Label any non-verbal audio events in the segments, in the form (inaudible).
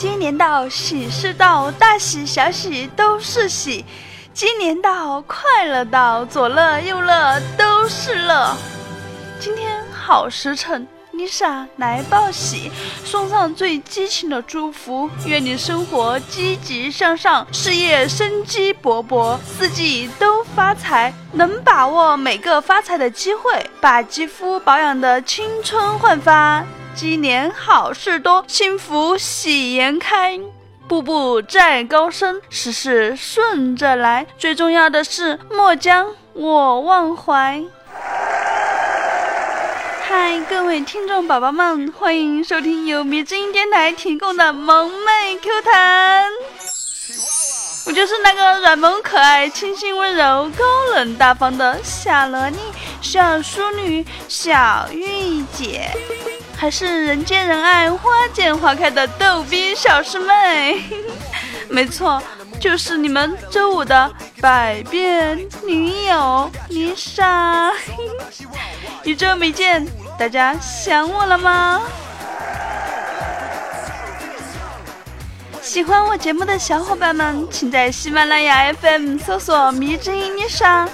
今年到，喜事到，大喜小喜都是喜。今年到，快乐到，左乐右乐都是乐。今天好时辰，Lisa 来报喜，送上最激情的祝福，愿你生活积极向上，事业生机勃勃，四季都发财，能把握每个发财的机会，把肌肤保养的青春焕发。今年好事多，幸福喜颜开，步步在高升，事事顺着来。最重要的是，莫将我忘怀。嗨，各位听众宝宝们，欢迎收听由迷之音电台提供的萌妹 Q 弹。我就是那个软萌可爱、清新温柔、高冷大方的小萝莉、小淑女、小御姐。还是人见人爱、花见花开的逗逼小师妹，没错，就是你们周五的百变女友丽莎。一周没见，大家想我了吗？喜欢我节目的小伙伴们，请在喜马拉雅 FM 搜索“迷之音丽莎”。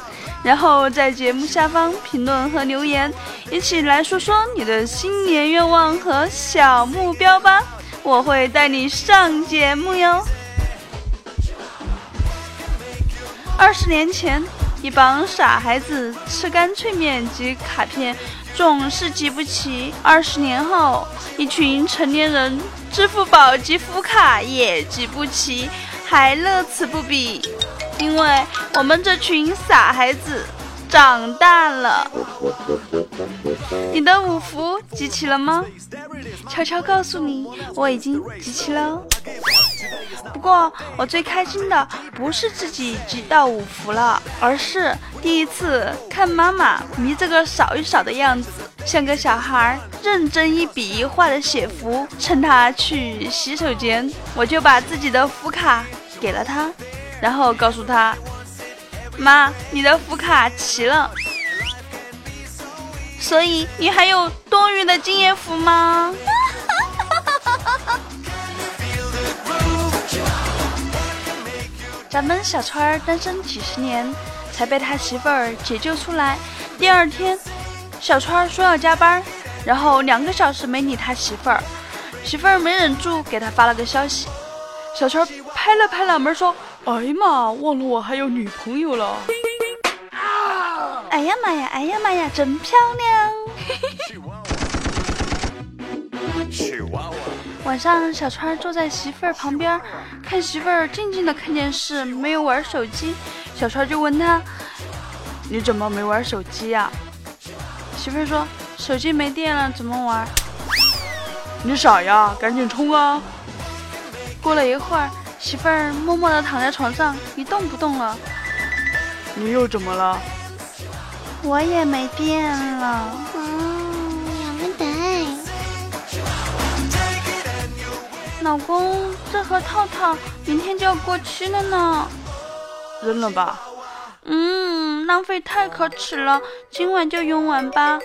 然后在节目下方评论和留言，一起来说说你的新年愿望和小目标吧，我会带你上节目哟。二十年前，一帮傻孩子吃干脆面及卡片总是集不齐；二十年后，一群成年人支付宝及福卡也集不齐，还乐此不疲。因为我们这群傻孩子长大了，你的五福集齐了吗？悄悄告诉你，我已经集齐了。不过我最开心的不是自己集到五福了，而是第一次看妈妈迷这个扫一扫的样子，像个小孩认真一笔一画的写福。趁她去洗手间，我就把自己的福卡给了她。然后告诉他：“妈，你的福卡齐了，所以你还有多余的经验福吗？” (laughs) 咱们小川儿单身几十年，才被他媳妇儿解救出来。第二天，小川儿说要加班，然后两个小时没理他媳妇儿，媳妇儿没忍住给他发了个消息。小川拍了拍脑门说。哎呀妈！忘了我还有女朋友了。哎呀妈呀！哎呀妈呀！真漂亮。晚上，小川坐在媳妇儿旁边，看媳妇儿静静的看电视，没有玩手机。小川就问他：“你怎么没玩手机呀？”媳妇儿说：“手机没电了，怎么玩？”你傻呀？赶紧充啊！过了一会儿。媳妇儿默默地躺在床上一动不动了。你又怎么了？我也没电了。嗯，两个蛋。老公，这盒套套明天就要过期了呢。扔了吧。嗯，浪费太可耻了，今晚就用完吧。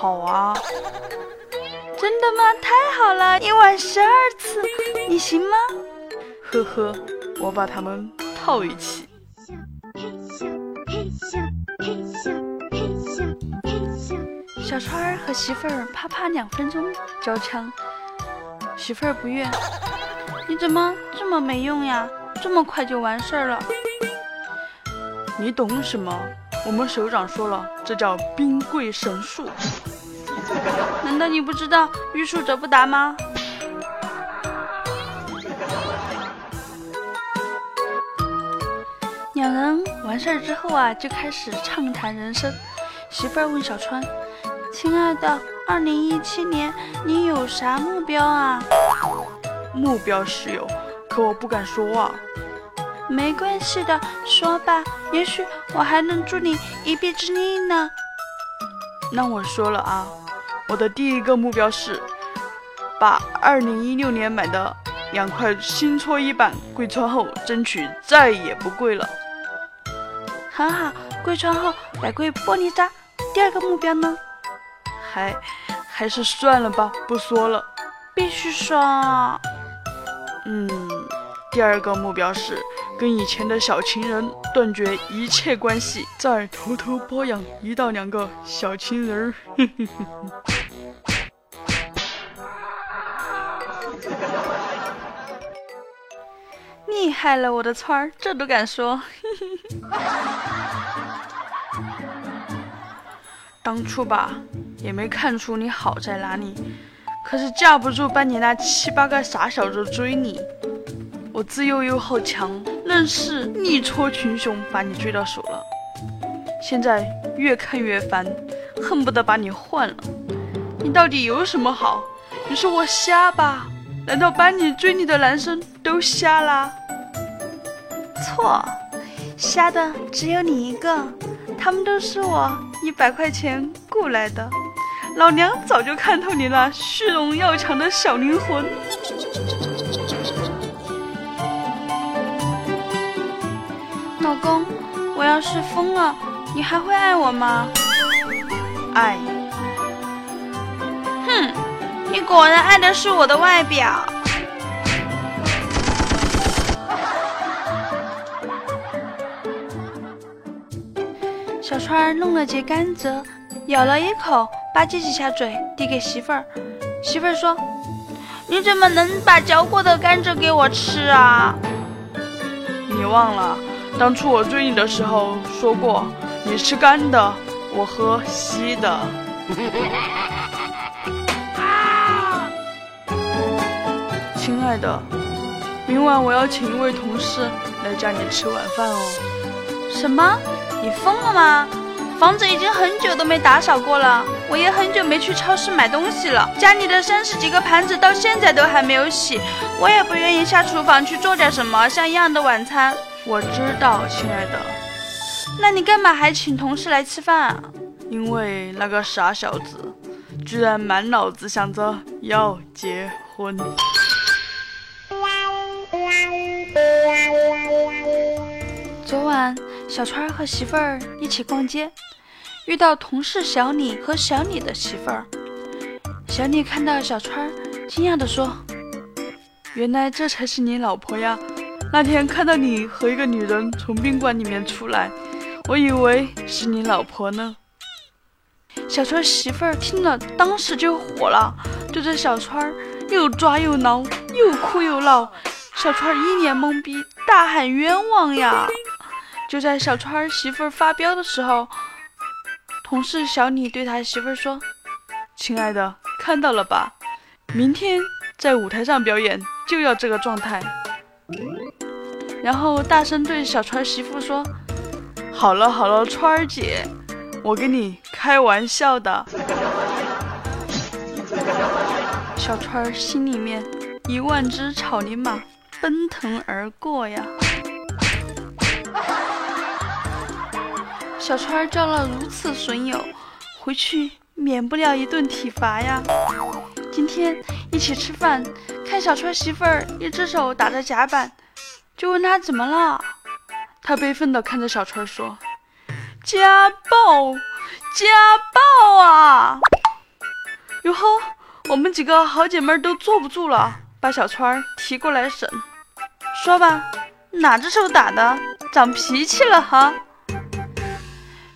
好啊。真的吗？太好了，一晚十二次，你行吗？呵呵，我把它们套一起。小川儿和媳妇儿啪啪两分钟交枪，媳妇儿不悦，你怎么这么没用呀？这么快就完事儿了？你懂什么？我们首长说了，这叫兵贵神速。难道你不知道欲速则不达吗？完事儿之后啊，就开始畅谈人生。媳妇儿问小川：“亲爱的，二零一七年你有啥目标啊？”目标是有，可我不敢说啊。没关系的，说吧，也许我还能助你一臂之力呢。那我说了啊，我的第一个目标是把二零一六年买的两块新搓衣板跪穿后，争取再也不跪了。很好，跪穿后改跪玻璃渣。第二个目标呢？还还是算了吧，不说了。必须说。嗯，第二个目标是跟以前的小情人断绝一切关系，再偷偷包养一到两个小情人儿。(laughs) 你害了我的村儿，这都敢说。(laughs) 当初吧，也没看出你好在哪里，可是架不住班里那七八个傻小子追你。我自幼又好强，愣是力挫群雄，把你追到手了。现在越看越烦，恨不得把你换了。你到底有什么好？你说我瞎吧？难道把你追你的男生都瞎啦？错，瞎的只有你一个，他们都是我一百块钱雇来的。老娘早就看透你那虚荣要强的小灵魂。老公，我要是疯了，你还会爱我吗？爱。哼，你果然爱的是我的外表。(laughs) 小川弄了节甘蔗，咬了一口，吧唧几下嘴，递给媳妇儿。媳妇儿说：“你怎么能把嚼过的甘蔗给我吃啊？”你忘了，当初我追你的时候说过，你吃干的，我喝稀的。(laughs) 亲爱的，明晚我要请一位同事来家里吃晚饭哦。什么？你疯了吗？房子已经很久都没打扫过了，我也很久没去超市买东西了。家里的三十几个盘子到现在都还没有洗，我也不愿意下厨房去做点什么像样的晚餐。我知道，亲爱的。那你干嘛还请同事来吃饭啊？因为那个傻小子，居然满脑子想着要结婚。昨晚。小川和媳妇儿一起逛街，遇到同事小李和小李的媳妇儿。小李看到小川，惊讶地说：“原来这才是你老婆呀！那天看到你和一个女人从宾馆里面出来，我以为是你老婆呢。”小川媳妇儿听了，当时就火了，对着小川儿又抓又挠，又哭又闹。小川一脸懵逼，大喊冤枉呀！就在小川媳妇儿发飙的时候，同事小李对他媳妇儿说：“亲爱的，看到了吧？明天在舞台上表演就要这个状态。”然后大声对小川媳妇说：“好了好了，川儿姐，我跟你开玩笑的。”小川心里面一万只草泥马奔腾而过呀。小川交了如此损友，回去免不了一顿体罚呀。今天一起吃饭，看小川媳妇儿一只手打着甲板，就问他怎么了。他悲愤地看着小川说：“家暴，家暴啊！”哟呵，我们几个好姐妹都坐不住了，把小川提过来审。说吧，哪只手打的？长脾气了哈？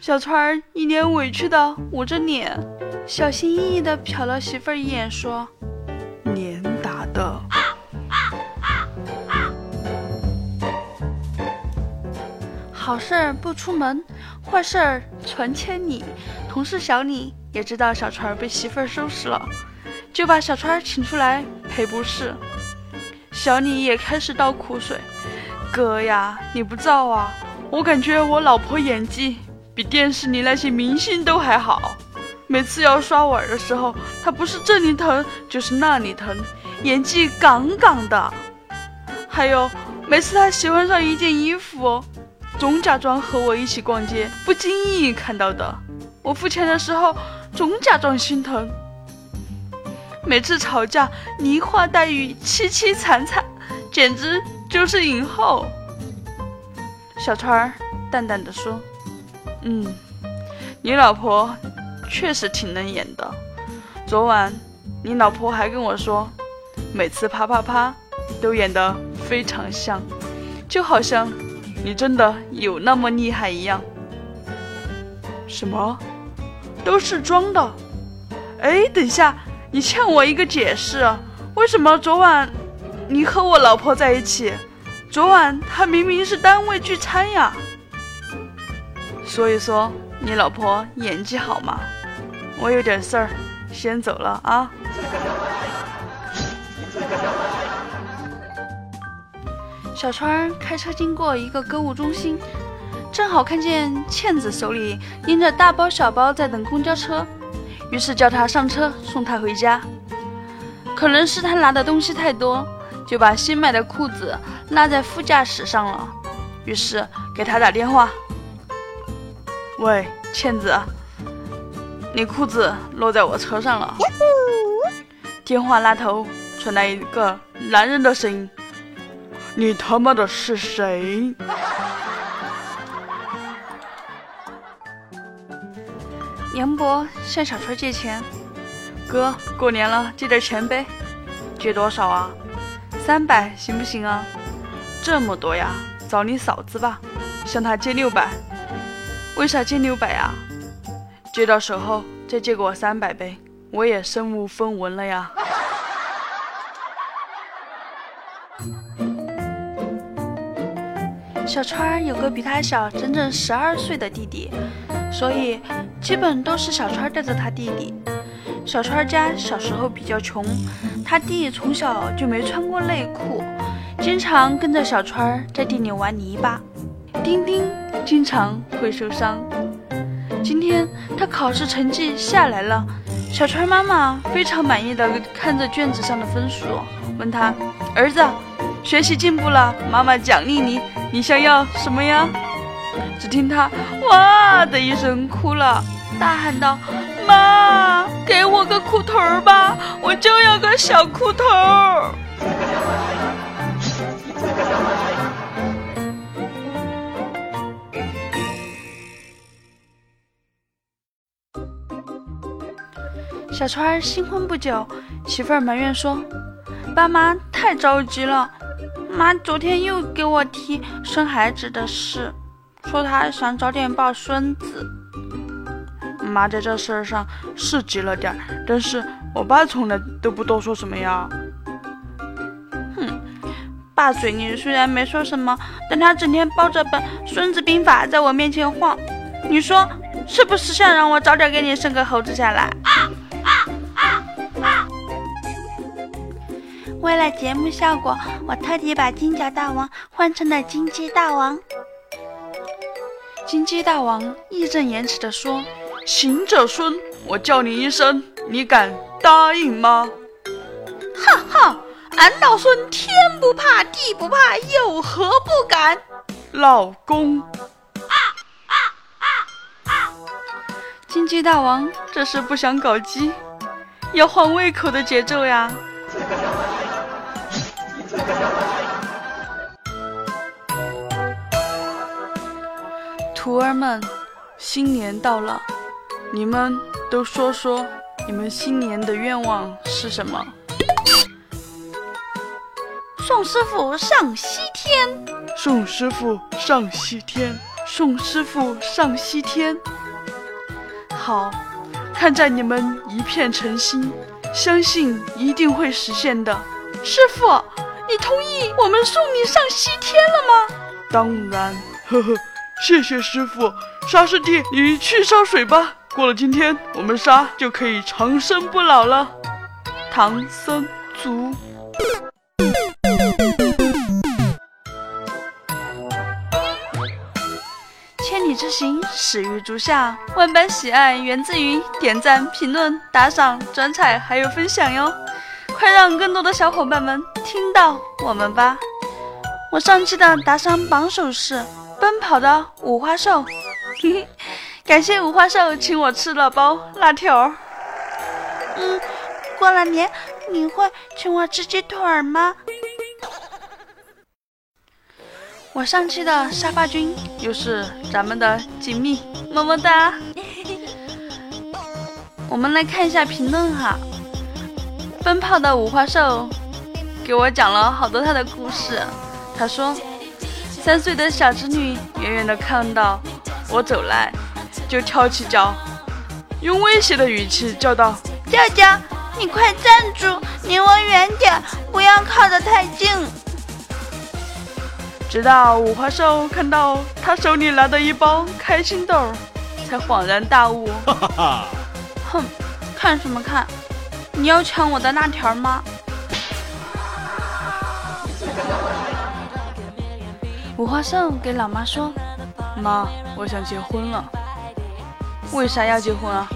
小川儿一脸委屈的捂着脸，小心翼翼的瞟了媳妇儿一眼，说：“脸打的。”好事儿不出门，坏事儿传千里。同事小李也知道小川儿被媳妇儿收拾了，就把小川儿请出来赔不是。小李也开始倒苦水：“哥呀，你不造啊？我感觉我老婆演技……”比电视里那些明星都还好，每次要刷碗的时候，他不是这里疼就是那里疼，演技杠杠的。还有每次他喜欢上一件衣服，总假装和我一起逛街，不经意看到的。我付钱的时候，总假装心疼。每次吵架，梨花带雨，凄凄惨惨，简直就是影后。小川淡淡的说。嗯，你老婆确实挺能演的。昨晚你老婆还跟我说，每次啪啪啪都演得非常像，就好像你真的有那么厉害一样。什么？都是装的？哎，等下，你欠我一个解释，为什么昨晚你和我老婆在一起？昨晚她明明是单位聚餐呀。所以说，你老婆演技好吗？我有点事儿，先走了啊。小川开车经过一个购物中心，正好看见倩子手里拎着大包小包在等公交车，于是叫她上车送她回家。可能是她拿的东西太多，就把新买的裤子落在副驾驶上了，于是给她打电话：“喂，倩子，你裤子落在我车上了。”电话那头传来一个男人的声音。你他妈的是谁？杨博向小川借钱，哥，过年了，借点钱呗。借多少啊？三百行不行啊？这么多呀？找你嫂子吧，向她借六百。为啥借六百啊？借到手后再借给我三百呗，我也身无分文了呀。小川有个比他小整整十二岁的弟弟，所以基本都是小川带着他弟弟。小川家小时候比较穷，他弟从小就没穿过内裤，经常跟着小川在地里玩泥巴。丁丁经常会受伤。今天他考试成绩下来了，小川妈妈非常满意的看着卷子上的分数，问他儿子。学习进步了，妈妈奖励你，你想要什么呀？只听他哇的一声哭了，大喊道：“妈，给我个裤头吧，我就要个小裤头。”小川新婚不久，媳妇儿埋怨说：“爸妈太着急了。”妈昨天又给我提生孩子的事，说她想早点抱孙子。妈在这事儿上是急了点儿，但是我爸从来都不多说什么呀。哼，爸嘴里虽然没说什么，但他整天抱着本《孙子兵法》在我面前晃，你说是不是想让我早点给你生个猴子下来？为了节目效果，我特地把金角大王换成了金鸡大王。金鸡大王义正言辞地说：“行者孙，我叫你一声，你敢答应吗？”哈哈，俺老孙天不怕地不怕，有何不敢？老公，金鸡大王这是不想搞基，要换胃口的节奏呀。徒儿们，新年到了，你们都说说，你们新年的愿望是什么？送师傅上西天，送师傅上西天，送师傅上西天。好，看在你们一片诚心，相信一定会实现的。师傅，你同意我们送你上西天了吗？当然，呵呵。谢谢师傅，沙师弟，你去烧水吧。过了今天，我们沙就可以长生不老了。唐僧族。千里之行，始于足下。万般喜爱源自于点赞、评论、打赏、转采，还有分享哟。快让更多的小伙伴们听到我们吧。我上期的打赏榜首是。奔跑的五花兽，(laughs) 感谢五花兽请我吃了包辣条。嗯，过了年你会请我吃鸡腿吗？我上期的沙发君又是咱们的锦觅，么么哒。我们来看一下评论哈。奔跑的五花兽给我讲了好多他的故事。他说，三岁的小侄女远远的看到我走来，就跳起脚，用威胁的语气叫道：“舅舅，你快站住，离我远点，不要靠得太近。”直到五花兽看到他手里拿的一包开心豆，才恍然大悟。哼，看什么看？你要抢我的辣条吗？五花兽给老妈说：“妈，我想结婚了。为啥要结婚啊？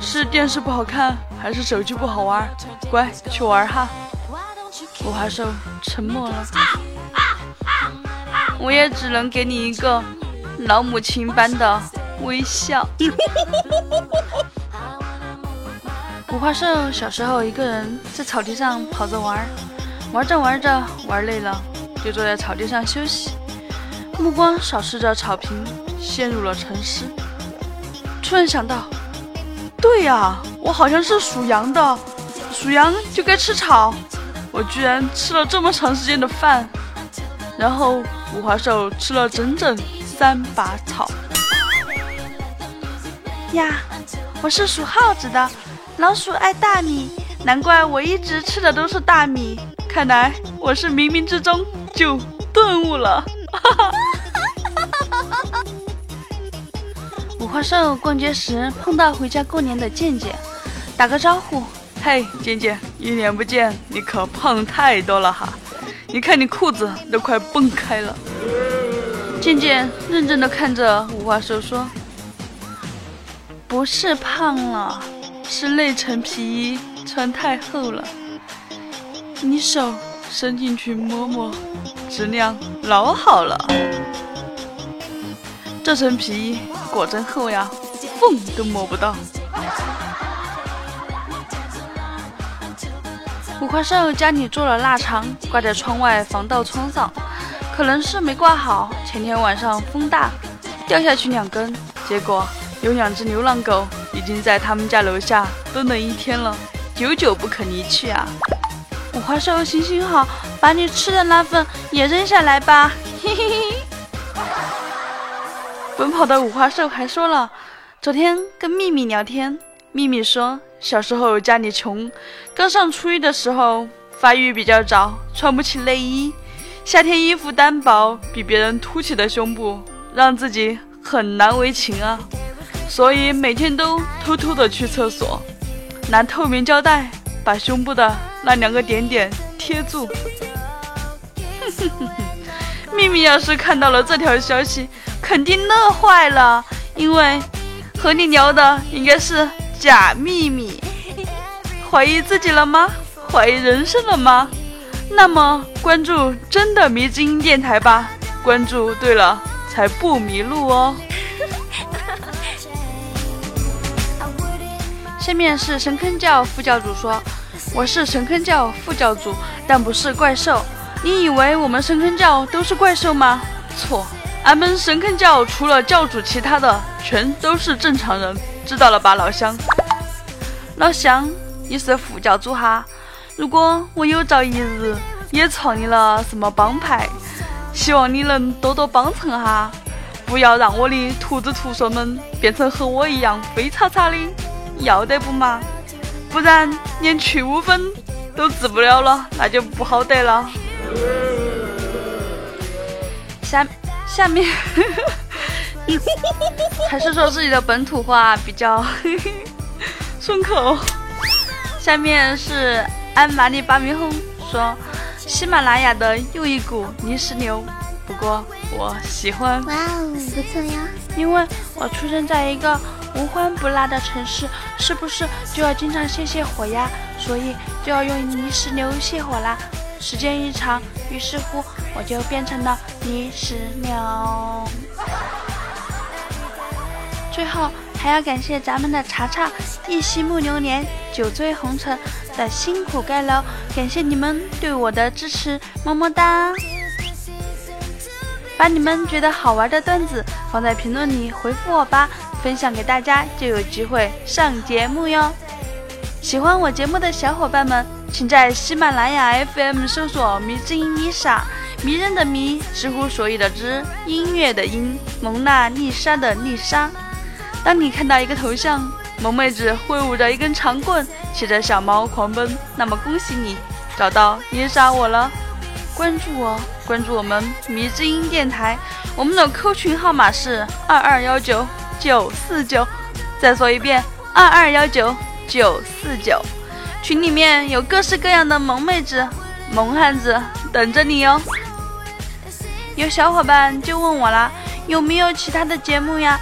是电视不好看，还是手机不好玩？乖，去玩哈。”五花兽沉默了。我也只能给你一个老母亲般的微笑。(laughs) 五花兽小时候一个人在草地上跑着玩，玩着玩着玩累了，就坐在草地上休息，目光扫视着草坪，陷入了沉思。突然想到，对呀，我好像是属羊的，属羊就该吃草，我居然吃了这么长时间的饭，然后。五花兽吃了整整三把草呀！我是属耗子的，老鼠爱大米，难怪我一直吃的都是大米。看来我是冥冥之中就顿悟了。(laughs) 五花兽逛街时碰到回家过年的健健，打个招呼：“嘿，健健，一年不见，你可胖太多了哈！”你看，你裤子都快崩开了。健健认真的看着五花兽说：“不是胖了，是内层皮衣穿太厚了。你手伸进去摸摸，质量老好了。这层皮衣果真厚呀，缝都摸不到。”五花兽家里做了腊肠，挂在窗外防盗窗上，可能是没挂好。前天晚上风大，掉下去两根，结果有两只流浪狗已经在他们家楼下蹲了一天了，久久不肯离去啊！五花兽行行好，把你吃的那份也扔下来吧！嘿嘿嘿。奔跑的五花兽还说了，昨天跟秘密聊天，秘密说。小时候家里穷，刚上初一的时候发育比较早，穿不起内衣，夏天衣服单薄，比别人凸起的胸部让自己很难为情啊，所以每天都偷偷的去厕所，拿透明胶带把胸部的那两个点点贴住。(laughs) 秘密要是看到了这条消息，肯定乐坏了，因为和你聊的应该是。假秘密，怀疑自己了吗？怀疑人生了吗？那么关注真的迷之音电台吧，关注对了才不迷路哦。(laughs) 下面是神坑教副教主说：“我是神坑教副教主，但不是怪兽。你以为我们神坑教都是怪兽吗？错，俺们神坑教除了教主，其他的全都是正常人。”知道了吧，老乡。老乡，你是副教主哈。如果我有朝一日也创立了什么帮派，希望你能多多帮衬哈，不要让我的徒子徒孙们变成和我一样飞叉叉的，要得不嘛？不然连去污分都治不了了，那就不好得了。下下面。(laughs) 还是说自己的本土话比较 (laughs) 顺口。下面是安玛丽巴米轰说：“喜马拉雅的又一股泥石流，不过我喜欢。”哇哦，不错呀！因为我出生在一个无欢不辣的城市，是不是就要经常泄泄火呀？所以就要用泥石流泄火啦。时间一长，于是乎我就变成了泥石流。最后还要感谢咱们的茶茶一夕木流年酒醉红尘的辛苦盖楼，感谢你们对我的支持，么么哒！把你们觉得好玩的段子放在评论里回复我吧，分享给大家就有机会上节目哟。喜欢我节目的小伙伴们，请在喜马拉雅 FM 搜索“迷之音丽莎”，迷人的迷，知乎所有的知，音乐的音，蒙娜丽莎的丽莎。当你看到一个头像，萌妹子挥舞着一根长棍，骑着小猫狂奔，那么恭喜你找到丽莎我了。关注我，关注我们迷之音电台，我们的 Q 群号码是二二幺九九四九。再说一遍，二二幺九九四九。群里面有各式各样的萌妹子、萌汉子等着你哟。有小伙伴就问我啦，有没有其他的节目呀？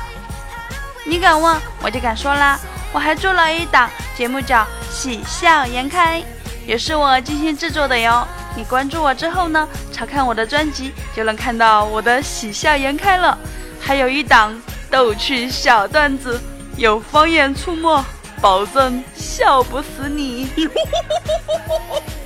你敢问，我就敢说啦。我还做了一档节目叫《喜笑颜开》，也是我精心制作的哟。你关注我之后呢，查看我的专辑就能看到我的喜笑颜开了。还有一档逗趣小段子，有方言出没。保证笑不死你。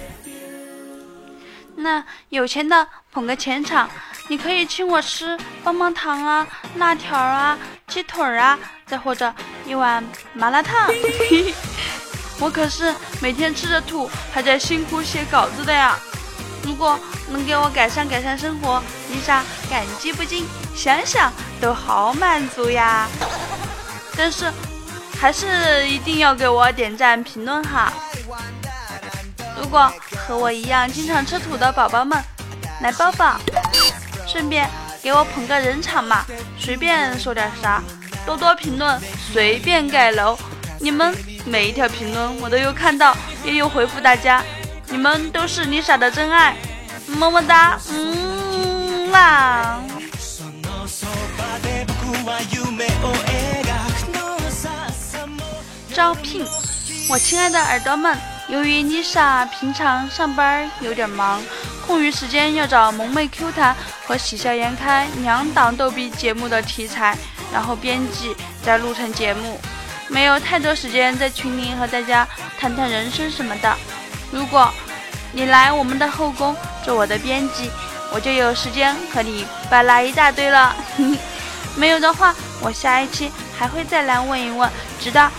(laughs) 那有钱的捧个钱场，你可以请我吃棒棒糖啊、辣条啊、鸡腿啊，再或者一碗麻辣烫。(laughs) 我可是每天吃着土，还在辛苦写稿子的呀。如果能给我改善改善生活，丽莎感激不尽，想想都好满足呀。但是。还是一定要给我点赞评论哈！如果和我一样经常吃土的宝宝们，来抱抱，顺便给我捧个人场嘛，随便说点啥，多多评论，随便盖楼。你们每一条评论我都有看到，也有回复大家，你们都是丽莎的真爱，么么哒，嗯啦。招聘，我亲爱的耳朵们，由于丽莎平常上班有点忙，空余时间要找萌妹 Q 弹和喜笑颜开两档逗比节目的题材，然后编辑再录成节目，没有太多时间在群里和大家谈谈人生什么的。如果你来我们的后宫做我的编辑，我就有时间和你巴拉一大堆了。没有的话，我下一期还会再来问一问，直到。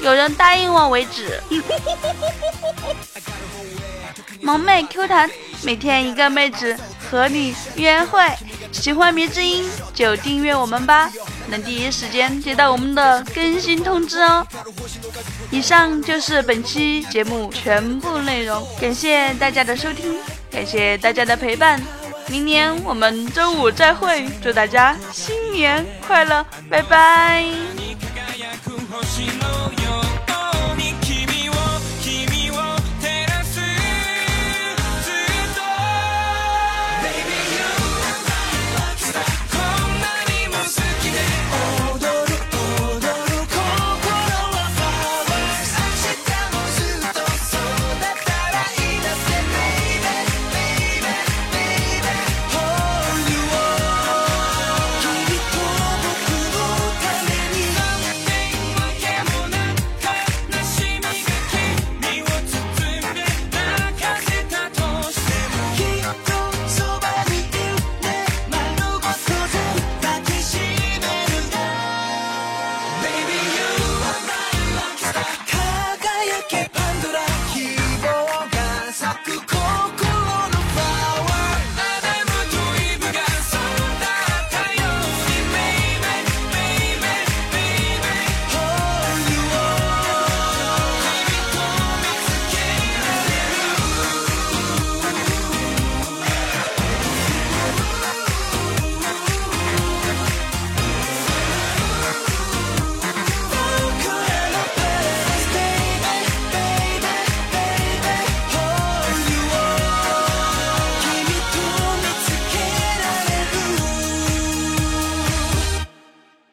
有人答应我为止。(laughs) 萌妹 Q 弹，每天一个妹子和你约会。喜欢迷之音就订阅我们吧，能第一时间接到我们的更新通知哦。以上就是本期节目全部内容，感谢大家的收听，感谢大家的陪伴。明年我们周五再会祝大家新年快乐拜拜。